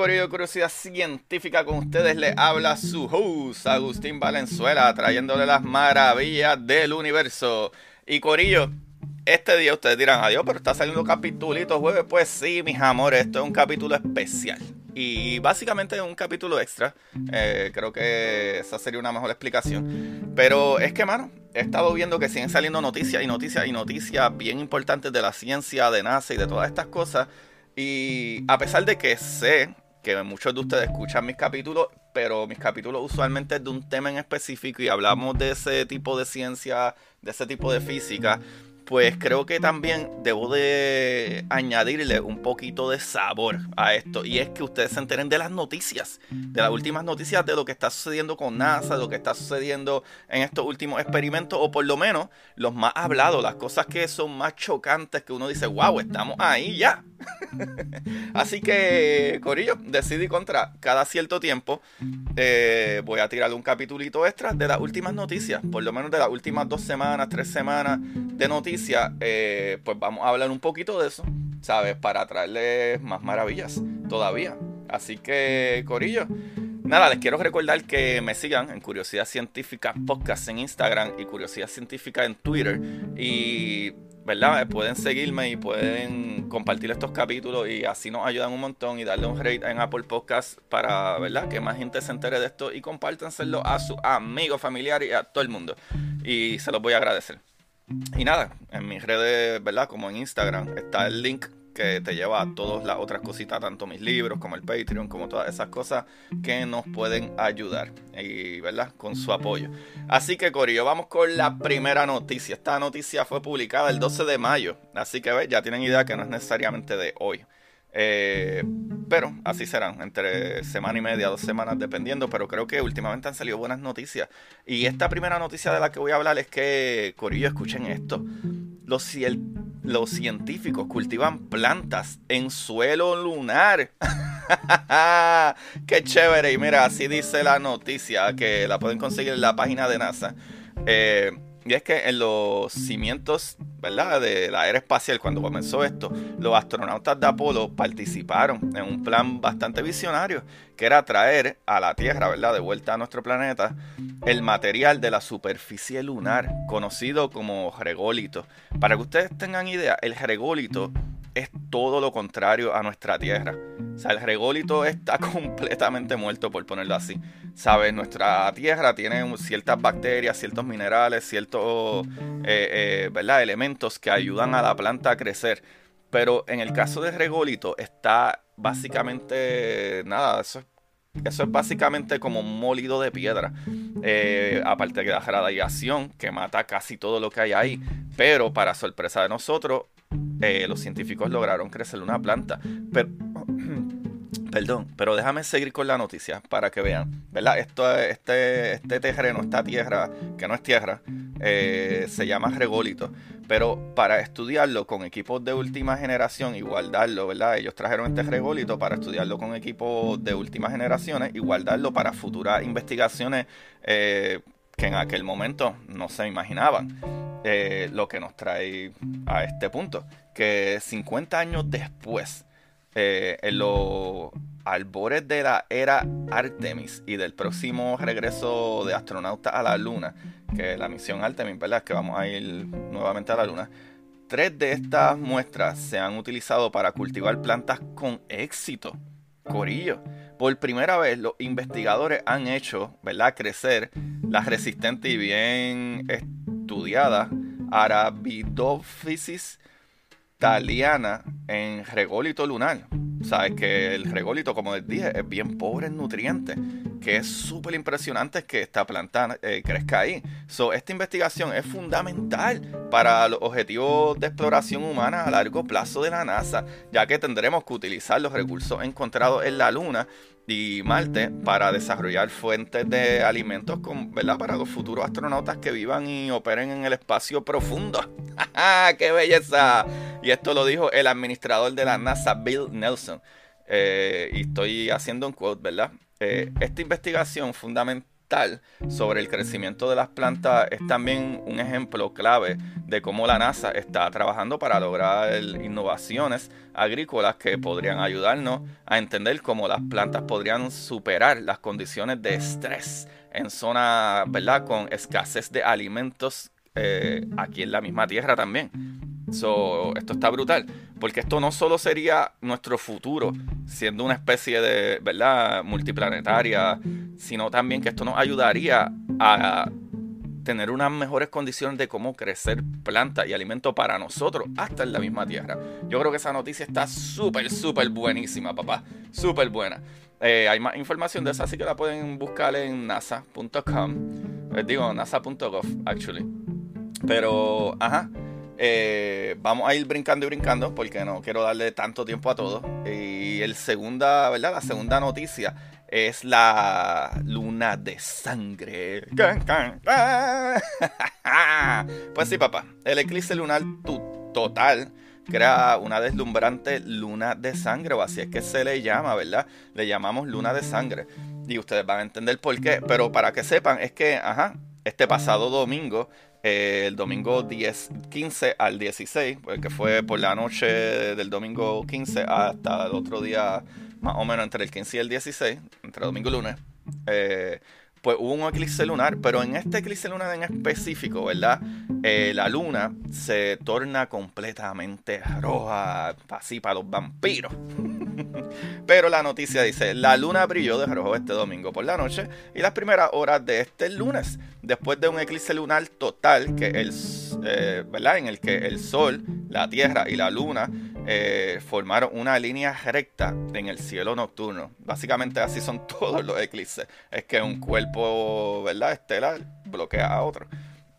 Coreo Curiosidad Científica con ustedes. Le habla su host Agustín Valenzuela trayéndole las maravillas del universo. Y Corillo este día ustedes dirán adiós pero está saliendo capitulito jueves pues sí mis amores esto es un capítulo especial. Y básicamente es un capítulo extra. Eh, creo que esa sería una mejor explicación. Pero es que mano he estado viendo que siguen saliendo noticias y noticias y noticias bien importantes de la ciencia de NASA y de todas estas cosas. Y a pesar de que sé que muchos de ustedes escuchan mis capítulos, pero mis capítulos usualmente es de un tema en específico y hablamos de ese tipo de ciencia, de ese tipo de física, pues creo que también debo de añadirle un poquito de sabor a esto. Y es que ustedes se enteren de las noticias, de las últimas noticias de lo que está sucediendo con NASA, de lo que está sucediendo en estos últimos experimentos, o por lo menos los más hablados, las cosas que son más chocantes, que uno dice, wow, estamos ahí ya. Así que, Corillo, decidí contra cada cierto tiempo eh, voy a tirar un capitulito extra de las últimas noticias, por lo menos de las últimas dos semanas, tres semanas de noticias, eh, pues vamos a hablar un poquito de eso, ¿sabes? Para traerles más maravillas todavía. Así que, Corillo, nada, les quiero recordar que me sigan en Curiosidad Científica Podcast en Instagram y Curiosidad Científica en Twitter. Y ¿verdad? Pueden seguirme y pueden compartir estos capítulos y así nos ayudan un montón y darle un rate en Apple Podcast para, ¿verdad? Que más gente se entere de esto y compártanselo a sus amigos, familiares y a todo el mundo. Y se los voy a agradecer. Y nada, en mis redes, ¿verdad? Como en Instagram está el link que te lleva a todas las otras cositas, tanto mis libros como el Patreon, como todas esas cosas que nos pueden ayudar y, ¿verdad? Con su apoyo. Así que, Corillo, vamos con la primera noticia. Esta noticia fue publicada el 12 de mayo, así que, ¿ves? Ya tienen idea que no es necesariamente de hoy. Eh, pero así serán, entre semana y media, dos semanas, dependiendo. Pero creo que últimamente han salido buenas noticias. Y esta primera noticia de la que voy a hablar es que, Corillo, escuchen esto. Los, los científicos cultivan plantas en suelo lunar. Qué chévere. Y mira, así dice la noticia, que la pueden conseguir en la página de NASA. Eh, y es que en los cimientos, ¿verdad? De la era espacial, cuando comenzó esto, los astronautas de Apolo participaron en un plan bastante visionario, que era traer a la Tierra, ¿verdad? De vuelta a nuestro planeta, el material de la superficie lunar, conocido como rególito. Para que ustedes tengan idea, el rególito es todo lo contrario a nuestra Tierra. O sea, el rególito está completamente muerto, por ponerlo así. ¿Sabes? Nuestra Tierra tiene ciertas bacterias, ciertos minerales, ciertos eh, eh, ¿verdad? elementos que ayudan a la planta a crecer. Pero en el caso del rególito está básicamente nada, eso es eso es básicamente como un molido de piedra. Eh, aparte de la radiación que mata casi todo lo que hay ahí. Pero para sorpresa de nosotros, eh, los científicos lograron crecer una planta. Pero, perdón, pero déjame seguir con la noticia para que vean. ¿Verdad? Esto, este, este terreno, esta tierra, que no es tierra, eh, se llama rególito. Pero para estudiarlo con equipos de última generación y guardarlo, ¿verdad? Ellos trajeron este rególito para estudiarlo con equipos de últimas generaciones y guardarlo para futuras investigaciones eh, que en aquel momento no se imaginaban. Lo que nos trae a este punto, que 50 años después, eh, en los albores de la era Artemis y del próximo regreso de astronautas a la Luna, que la misión Artemis, ¿verdad? Que vamos a ir nuevamente a la Luna. Tres de estas muestras se han utilizado para cultivar plantas con éxito. Corillo. Por primera vez los investigadores han hecho, ¿verdad?, crecer la resistente y bien estudiada Arabidophysis thaliana en rególito lunar. Sabes que el rególito, como les dije, es bien pobre en nutrientes, que es súper impresionante que esta planta eh, crezca ahí. So, esta investigación es fundamental para los objetivos de exploración humana a largo plazo de la NASA, ya que tendremos que utilizar los recursos encontrados en la Luna y Marte para desarrollar fuentes de alimentos con, ¿verdad? para los futuros astronautas que vivan y operen en el espacio profundo. ¡Qué belleza! Y esto lo dijo el administrador de la NASA, Bill Nelson. Eh, y estoy haciendo un quote, ¿verdad? Eh, esta investigación fundamental sobre el crecimiento de las plantas es también un ejemplo clave de cómo la NASA está trabajando para lograr innovaciones agrícolas que podrían ayudarnos a entender cómo las plantas podrían superar las condiciones de estrés en zonas, ¿verdad?, con escasez de alimentos eh, aquí en la misma Tierra también. So, esto está brutal, porque esto no solo sería nuestro futuro, siendo una especie de, ¿verdad?, multiplanetaria, sino también que esto nos ayudaría a tener unas mejores condiciones de cómo crecer plantas y alimentos para nosotros, hasta en la misma Tierra. Yo creo que esa noticia está súper, súper buenísima, papá. Súper buena. Eh, hay más información de esa, así que la pueden buscar en nasa.com. Eh, digo, nasa.gov, actually. Pero, ajá. Eh, vamos a ir brincando y brincando porque no quiero darle tanto tiempo a todo. Y el segunda, ¿verdad? La segunda noticia es la luna de sangre. Pues sí, papá. El eclipse lunar total crea una deslumbrante luna de sangre, o así es que se le llama, ¿verdad? Le llamamos luna de sangre. Y ustedes van a entender por qué. Pero para que sepan, es que, ajá, este pasado domingo el domingo 10, 15 al 16, porque fue por la noche del domingo 15 hasta el otro día, más o menos entre el 15 y el 16, entre domingo y lunes, eh, pues hubo un eclipse lunar, pero en este eclipse lunar en específico, ¿verdad? Eh, la luna se torna completamente roja, así para los vampiros. Pero la noticia dice, la luna brilló de rojo este domingo por la noche y las primeras horas de este lunes, después de un eclipse lunar total que el, eh, ¿verdad? en el que el sol, la tierra y la luna eh, formaron una línea recta en el cielo nocturno. Básicamente así son todos los eclipses. Es que un cuerpo ¿verdad? estelar bloquea a otro.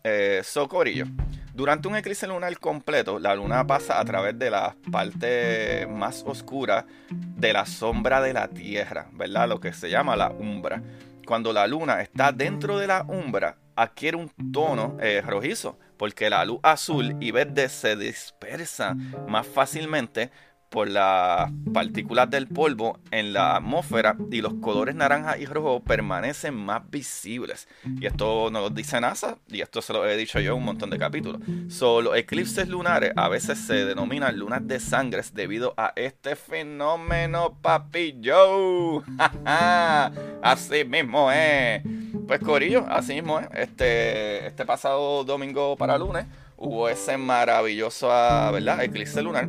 Eh, socorillo. Durante un eclipse lunar completo, la luna pasa a través de la parte más oscura de la sombra de la Tierra, ¿verdad? Lo que se llama la umbra. Cuando la luna está dentro de la umbra, adquiere un tono eh, rojizo, porque la luz azul y verde se dispersa más fácilmente por las partículas del polvo en la atmósfera y los colores naranja y rojo permanecen más visibles. Y esto nos lo dice NASA y esto se lo he dicho yo en un montón de capítulos. Solo eclipses lunares a veces se denominan lunas de sangre debido a este fenómeno, papi Joe. así mismo es. Pues Corillo, así mismo es. Este, este pasado domingo para lunes hubo ese maravilloso ¿verdad? eclipse lunar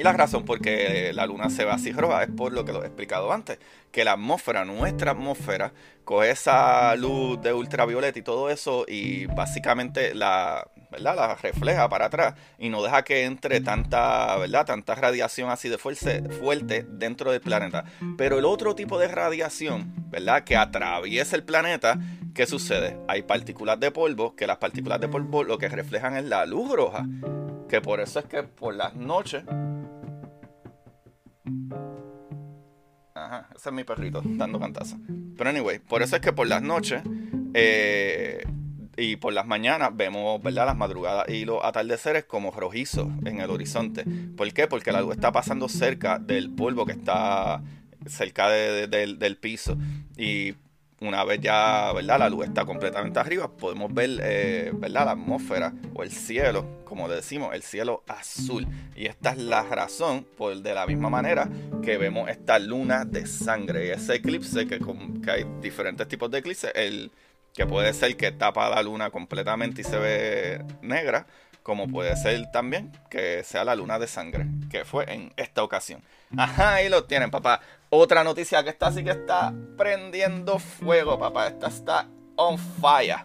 y la razón por qué la luna se ve así roja es por lo que lo he explicado antes, que la atmósfera, nuestra atmósfera, coge esa luz de ultravioleta y todo eso y básicamente la, ¿verdad? la refleja para atrás y no deja que entre tanta, ¿verdad? tanta radiación así de fuerte, fuerte dentro del planeta. Pero el otro tipo de radiación, ¿verdad? que atraviesa el planeta, ¿qué sucede? Hay partículas de polvo, que las partículas de polvo lo que reflejan es la luz roja, que por eso es que por las noches Ajá, ese es mi perrito dando cantazo. Pero anyway, por eso es que por las noches eh, y por las mañanas vemos, ¿verdad? Las madrugadas y los atardeceres como rojizos en el horizonte. ¿Por qué? Porque la luz está pasando cerca del polvo que está cerca del piso. Y una vez ya, ¿verdad? La luz está completamente arriba, podemos ver, eh, ¿verdad? La atmósfera o el cielo, como le decimos, el cielo azul. Y esta es la razón, por de la misma manera que vemos esta luna de sangre. Ese eclipse, que, que hay diferentes tipos de eclipses, el que puede ser que tapa la luna completamente y se ve negra, como puede ser también que sea la luna de sangre, que fue en esta ocasión. Ajá, ahí lo tienen, papá. Otra noticia que está así que está prendiendo fuego, papá. Esta está on fire.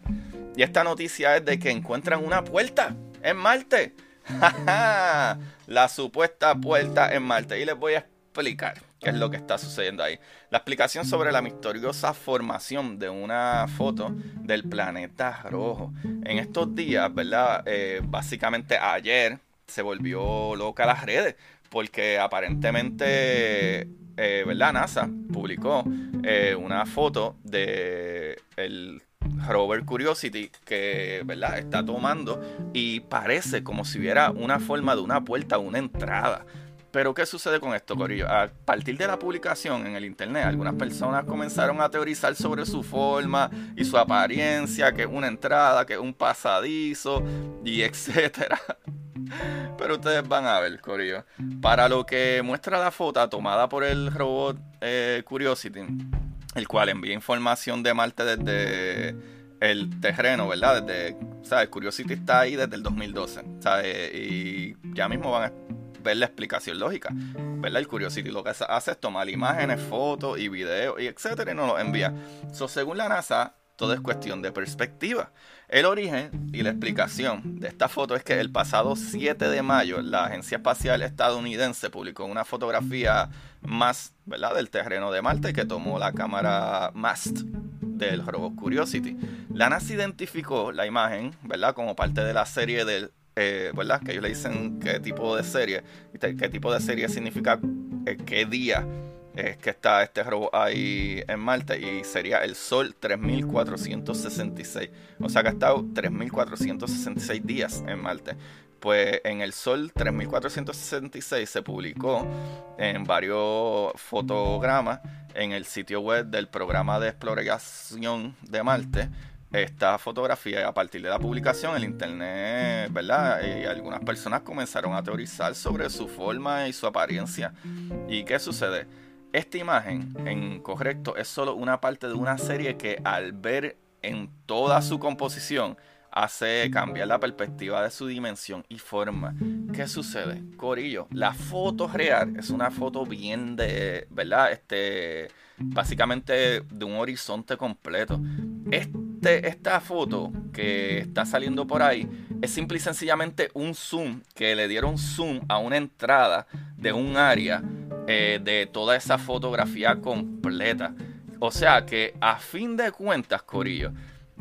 Y esta noticia es de que encuentran una puerta en Marte. la supuesta puerta en Marte. Y les voy a explicar qué es lo que está sucediendo ahí. La explicación sobre la misteriosa formación de una foto del planeta rojo. En estos días, ¿verdad? Eh, básicamente ayer se volvió loca las redes porque aparentemente, eh, ¿verdad? NASA publicó eh, una foto de el rover Curiosity que ¿verdad? está tomando y parece como si hubiera una forma de una puerta, una entrada. Pero ¿qué sucede con esto, Corillo? A partir de la publicación en el internet, algunas personas comenzaron a teorizar sobre su forma y su apariencia, que es una entrada, que es un pasadizo y etcétera. Pero ustedes van a ver, Corillo. Para lo que muestra la foto tomada por el robot eh, Curiosity, el cual envía información de Marte desde el terreno, ¿verdad? Desde, ¿sabes? Curiosity está ahí desde el 2012, ¿sabes? Y ya mismo van a ver la explicación lógica, ¿verdad? El Curiosity lo que hace es tomar imágenes, fotos y videos y etcétera y nos los envía. So, según la NASA, todo es cuestión de perspectiva. El origen y la explicación de esta foto es que el pasado 7 de mayo la Agencia Espacial Estadounidense publicó una fotografía más ¿verdad? del terreno de Marte que tomó la cámara MAST del robot Curiosity. La NASA identificó la imagen ¿verdad? como parte de la serie del eh, ¿verdad? Que ellos le dicen qué tipo de serie, qué tipo de serie significa eh, qué día es que está este robot ahí en Marte y sería el Sol 3466. O sea que ha estado 3466 días en Marte. Pues en el Sol 3466 se publicó en varios fotogramas en el sitio web del programa de exploración de Marte esta fotografía a partir de la publicación el internet, ¿verdad? Y algunas personas comenzaron a teorizar sobre su forma y su apariencia. ¿Y qué sucede? Esta imagen, en correcto, es solo una parte de una serie que al ver en toda su composición hace cambiar la perspectiva de su dimensión y forma. ¿Qué sucede? Corillo, la foto real es una foto bien de, ¿verdad? Este, básicamente de un horizonte completo. Este, esta foto que está saliendo por ahí es simple y sencillamente un zoom que le dieron zoom a una entrada de un área eh, de toda esa fotografía completa. O sea que a fin de cuentas, Corillo,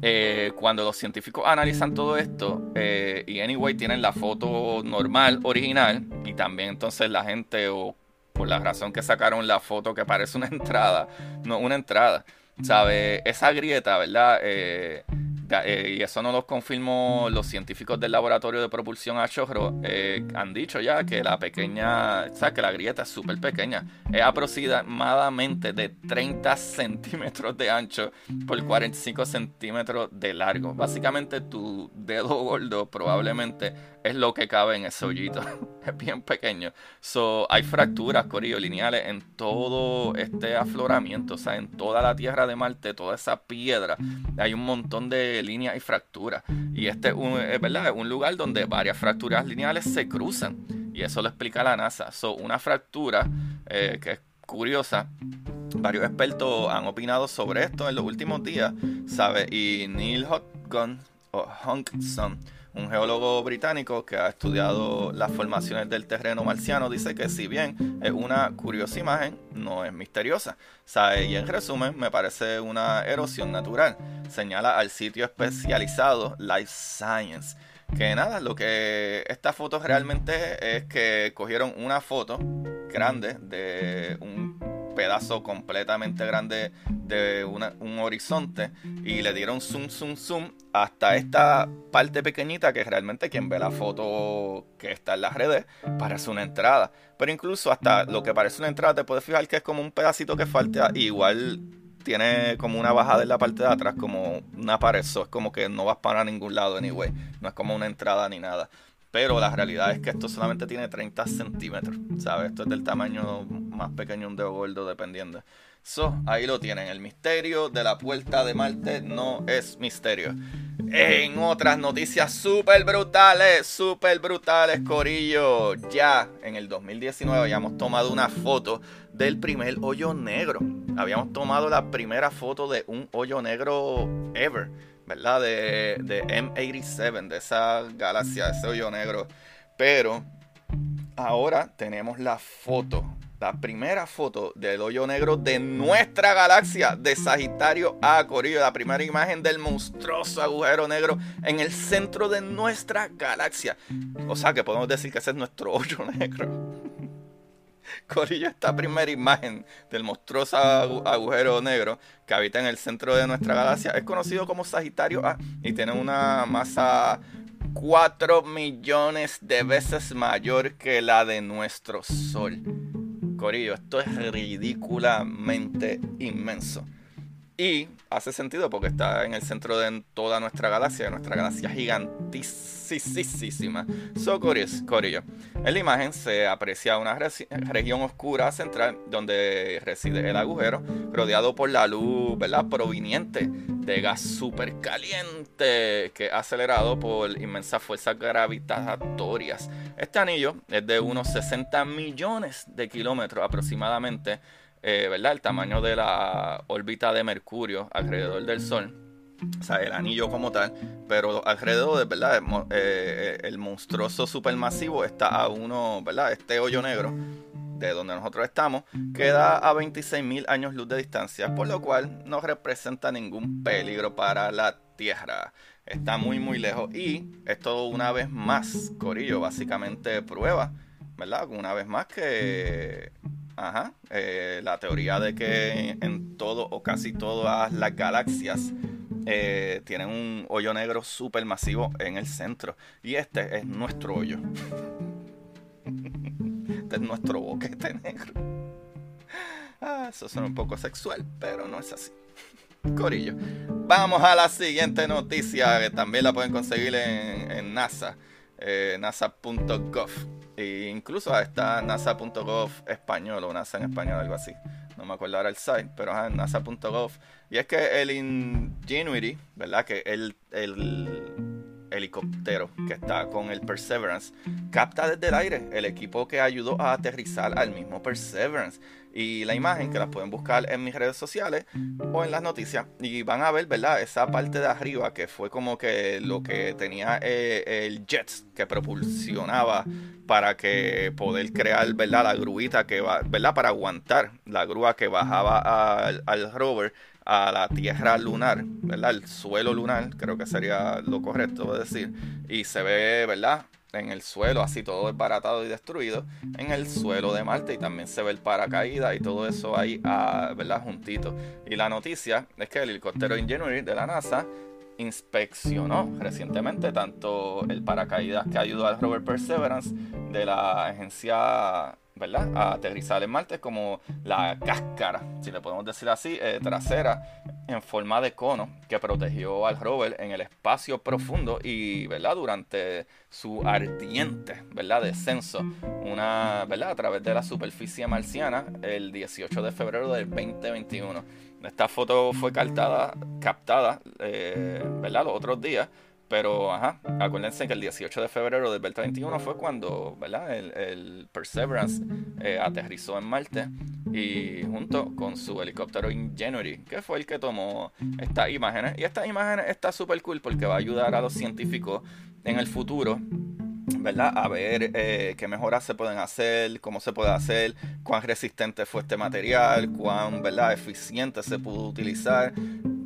eh, cuando los científicos analizan todo esto eh, y anyway tienen la foto normal, original, y también entonces la gente o por la razón que sacaron la foto que parece una entrada, no una entrada, ¿sabe? Esa grieta, ¿verdad? Eh, y eso no lo confirmó los científicos del laboratorio de propulsión a chorro, eh, han dicho ya que la pequeña, o sea, que la grieta es súper pequeña, es aproximadamente de 30 centímetros de ancho por 45 centímetros de largo. Básicamente tu dedo gordo probablemente es lo que cabe en ese hoyito, es bien pequeño. So, hay fracturas, corillo, lineales en todo este afloramiento, o sea, en toda la tierra de Marte, toda esa piedra, hay un montón de líneas y fracturas. Y este es, un, un lugar donde varias fracturas lineales se cruzan. Y eso lo explica la NASA. So, una fractura eh, que es curiosa. Varios expertos han opinado sobre esto en los últimos días, ¿sabe? Y Neil Hodgson, o Hodgson un geólogo británico que ha estudiado las formaciones del terreno marciano, dice que si bien es una curiosa imagen, no es misteriosa. Y en resumen, me parece una erosión natural. Señala al sitio especializado Life Science. Que nada, lo que esta foto realmente es que cogieron una foto grande de un pedazo completamente grande de un horizonte y le dieron zoom, zoom, zoom hasta esta parte pequeñita que realmente quien ve la foto que está en las redes parece una entrada. Pero incluso hasta lo que parece una entrada te puedes fijar que es como un pedacito que falta igual tiene como una bajada en la parte de atrás, como una pared. Es como que no vas para ningún lado, anyway. No es como una entrada ni nada. Pero la realidad es que esto solamente tiene 30 centímetros, ¿sabes? Esto es del tamaño más pequeño un dedo gordo, dependiendo. So, ahí lo tienen. El misterio de la puerta de Marte no es misterio. En otras noticias súper brutales, súper brutales, Corillo. Ya en el 2019 habíamos tomado una foto del primer hoyo negro. Habíamos tomado la primera foto de un hoyo negro ever, ¿verdad? De, de M87, de esa galaxia, de ese hoyo negro. Pero ahora tenemos la foto la primera foto del hoyo negro de nuestra galaxia de Sagitario A Corillo, la primera imagen del monstruoso agujero negro en el centro de nuestra galaxia. O sea que podemos decir que ese es nuestro hoyo negro. Corillo, esta primera imagen del monstruoso agujero negro que habita en el centro de nuestra galaxia es conocido como Sagitario A y tiene una masa 4 millones de veces mayor que la de nuestro Sol. Corillo, esto es ridículamente inmenso. Y hace sentido porque está en el centro de toda nuestra galaxia, nuestra galaxia gigantísima. So, Corillo. En la imagen se aprecia una región oscura central donde reside el agujero, rodeado por la luz ¿verdad? proveniente de gas súper caliente que acelerado por inmensas fuerzas gravitatorias. Este anillo es de unos 60 millones de kilómetros aproximadamente eh, ¿verdad? El tamaño de la órbita de Mercurio alrededor del Sol. O sea, el anillo como tal, pero alrededor de, ¿verdad? Eh, eh, el monstruoso supermasivo está a uno, ¿verdad? Este hoyo negro de donde nosotros estamos queda a 26.000 años luz de distancia, por lo cual no representa ningún peligro para la Tierra. Está muy muy lejos y esto una vez más, Corillo, básicamente prueba, ¿verdad? Una vez más que Ajá. Eh, la teoría de que en todo o casi todas las galaxias eh, tienen un hoyo negro supermasivo en el centro. Y este es nuestro hoyo. este es nuestro boquete negro. Ah, eso suena un poco sexual, pero no es así. Corillo. Vamos a la siguiente noticia que también la pueden conseguir en, NASA. Eh, NASA.gov. E incluso está nasa.gov español o NASA en español, algo así. No me acuerdo ahora el site, pero es nasa.gov. Y es que el Ingenuity, ¿verdad? Que el, el helicóptero que está con el Perseverance capta desde el aire el equipo que ayudó a aterrizar al mismo Perseverance y la imagen que la pueden buscar en mis redes sociales o en las noticias y van a ver, ¿verdad? Esa parte de arriba que fue como que lo que tenía eh, el jet que propulsionaba para que poder crear, ¿verdad? La gruita que va, ¿verdad? Para aguantar la grúa que bajaba al, al rover a la tierra lunar, ¿verdad? El suelo lunar, creo que sería lo correcto decir. Y se ve, ¿verdad? en el suelo, así todo desbaratado y destruido, en el suelo de Marte y también se ve el paracaídas y todo eso ahí, ah, ¿verdad? Juntito. Y la noticia es que el helicóptero Ingenuity de la NASA inspeccionó recientemente tanto el paracaídas que ayudó al rover Perseverance de la agencia a aterrizar en Marte como la cáscara, si le podemos decir así, eh, trasera en forma de cono que protegió al rover en el espacio profundo y ¿verdad? durante su ardiente ¿verdad? descenso una, ¿verdad? a través de la superficie marciana el 18 de febrero del 2021. Esta foto fue captada, captada eh, ¿verdad? los otros días pero, acuérdense que el 18 de febrero del 2021 fue cuando. El, Perseverance eh, aterrizó en Marte y junto con su helicóptero Ingenuity, que fue el que tomó estas imágenes. Y estas imágenes está súper cool porque va a ayudar a los científicos en el futuro ¿verdad? A ver eh, qué mejoras se pueden hacer, cómo se puede hacer, cuán resistente fue este material, cuán, ¿verdad? Eficiente se pudo utilizar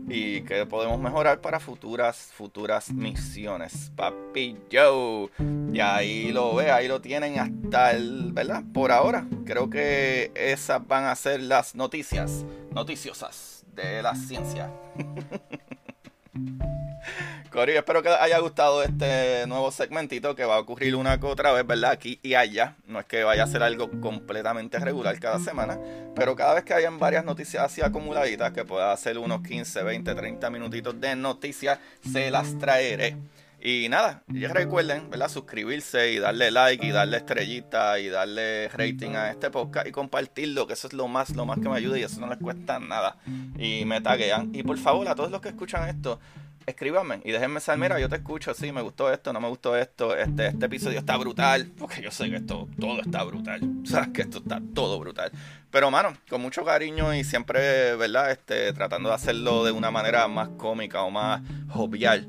y qué podemos mejorar para futuras futuras misiones. Papi Joe. Y ahí lo ve, ahí lo tienen hasta el, ¿verdad? Por ahora. Creo que esas van a ser las noticias noticiosas de la ciencia. Corio, espero que haya gustado este nuevo segmentito que va a ocurrir una que otra vez, ¿verdad? Aquí y allá. No es que vaya a ser algo completamente regular cada semana, pero cada vez que hayan varias noticias así acumuladitas, que pueda hacer unos 15, 20, 30 minutitos de noticias, se las traeré. Y nada, ya recuerden, ¿verdad? Suscribirse y darle like y darle estrellita y darle rating a este podcast y compartirlo, que eso es lo más, lo más que me ayuda y eso no les cuesta nada. Y me taguean. Y por favor, a todos los que escuchan esto, escríbanme y déjenme saber, mira, yo te escucho, sí, me gustó esto, no me gustó esto, este, este episodio está brutal, porque yo sé que esto, todo está brutal, sabes que esto está todo brutal. Pero, mano, con mucho cariño y siempre, ¿verdad? Este, tratando de hacerlo de una manera más cómica o más jovial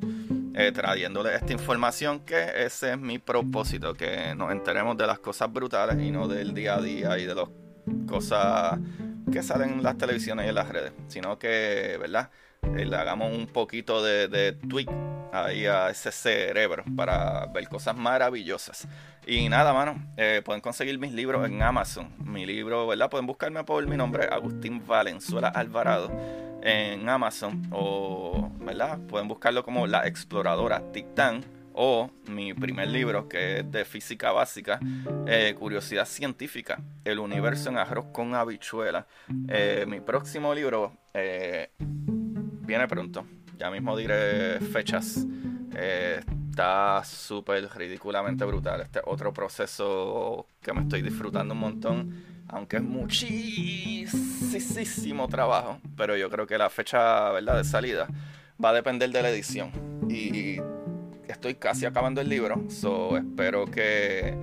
eh, trayéndole esta información que ese es mi propósito, que nos enteremos de las cosas brutales y no del día a día y de las cosas que salen en las televisiones y en las redes, sino que, ¿verdad? Eh, le hagamos un poquito de, de tweak ahí a ese cerebro para ver cosas maravillosas. Y nada, mano, eh, pueden conseguir mis libros en Amazon. Mi libro, ¿verdad? Pueden buscarme por mi nombre, Agustín Valenzuela Alvarado en Amazon o, ¿verdad? Pueden buscarlo como La Exploradora Titán o mi primer libro que es de física básica, eh, Curiosidad Científica, El Universo en Arroz con Habichuela. Eh, mi próximo libro viene pronto, ya mismo diré fechas. está súper ridículamente brutal. Este otro proceso que me estoy disfrutando un montón aunque es muchísimo trabajo, pero yo creo que la fecha ¿verdad? de salida va a depender de la edición. Y estoy casi acabando el libro, so espero que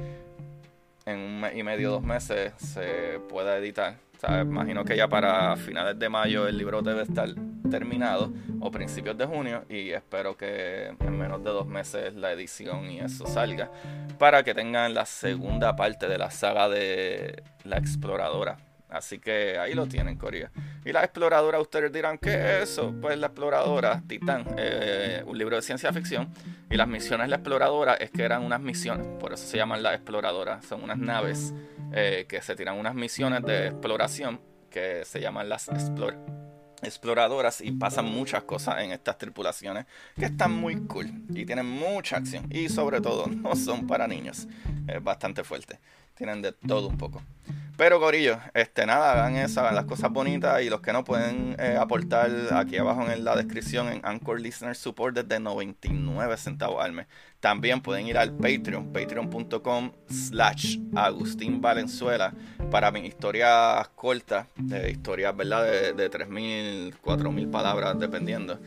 en un mes y medio, dos meses se pueda editar. Imagino que ya para finales de mayo el libro debe estar terminado o principios de junio y espero que en menos de dos meses la edición y eso salga para que tengan la segunda parte de la saga de la exploradora. Así que ahí lo tienen, Corea. Y la exploradora, ustedes dirán, ¿qué es eso? Pues la exploradora, Titán, eh, un libro de ciencia ficción. Y las misiones de la exploradora es que eran unas misiones, por eso se llaman la exploradora. Son unas naves eh, que se tiran unas misiones de exploración que se llaman las Explore exploradoras y pasan muchas cosas en estas tripulaciones que están muy cool y tienen mucha acción y sobre todo no son para niños es bastante fuerte tienen de todo un poco pero Corillo, este nada, hagan eso, hagan las cosas bonitas y los que no pueden eh, aportar aquí abajo en la descripción en Anchor Listener Support desde 99 centavos al mes. También pueden ir al Patreon, patreon.com slash Agustín para mis historias cortas, de historias ¿verdad? de, de 3.000, 4.000 palabras dependiendo.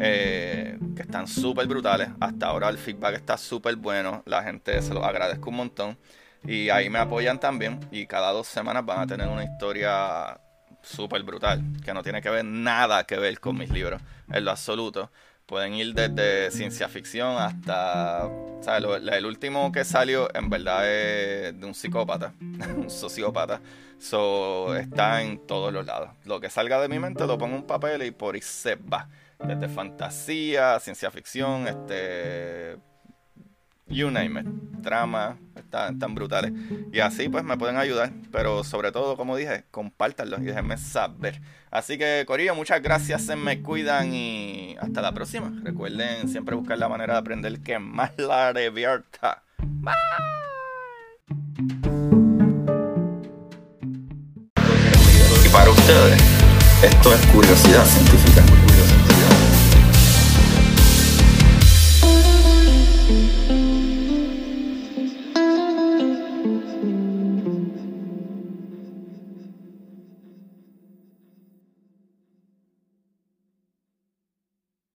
Eh, que están súper brutales. Hasta ahora el feedback está súper bueno. La gente se lo agradezco un montón. Y ahí me apoyan también. Y cada dos semanas van a tener una historia súper brutal. Que no tiene que ver nada que ver con mis libros. En lo absoluto. Pueden ir desde ciencia ficción hasta... ¿sabes? el último que salió en verdad es de un psicópata. un sociópata. So, está en todos los lados. Lo que salga de mi mente lo pongo en un papel y por ahí se va. Desde fantasía, ciencia ficción, este you name it, drama, están, tan brutales. Y así pues me pueden ayudar, pero sobre todo, como dije, compártanlo y déjenme saber. Así que, Corillo, muchas gracias, se me cuidan y hasta la próxima. Recuerden siempre buscar la manera de aprender que más la revierta. Bye. Y para ustedes, esto es curiosidad científica.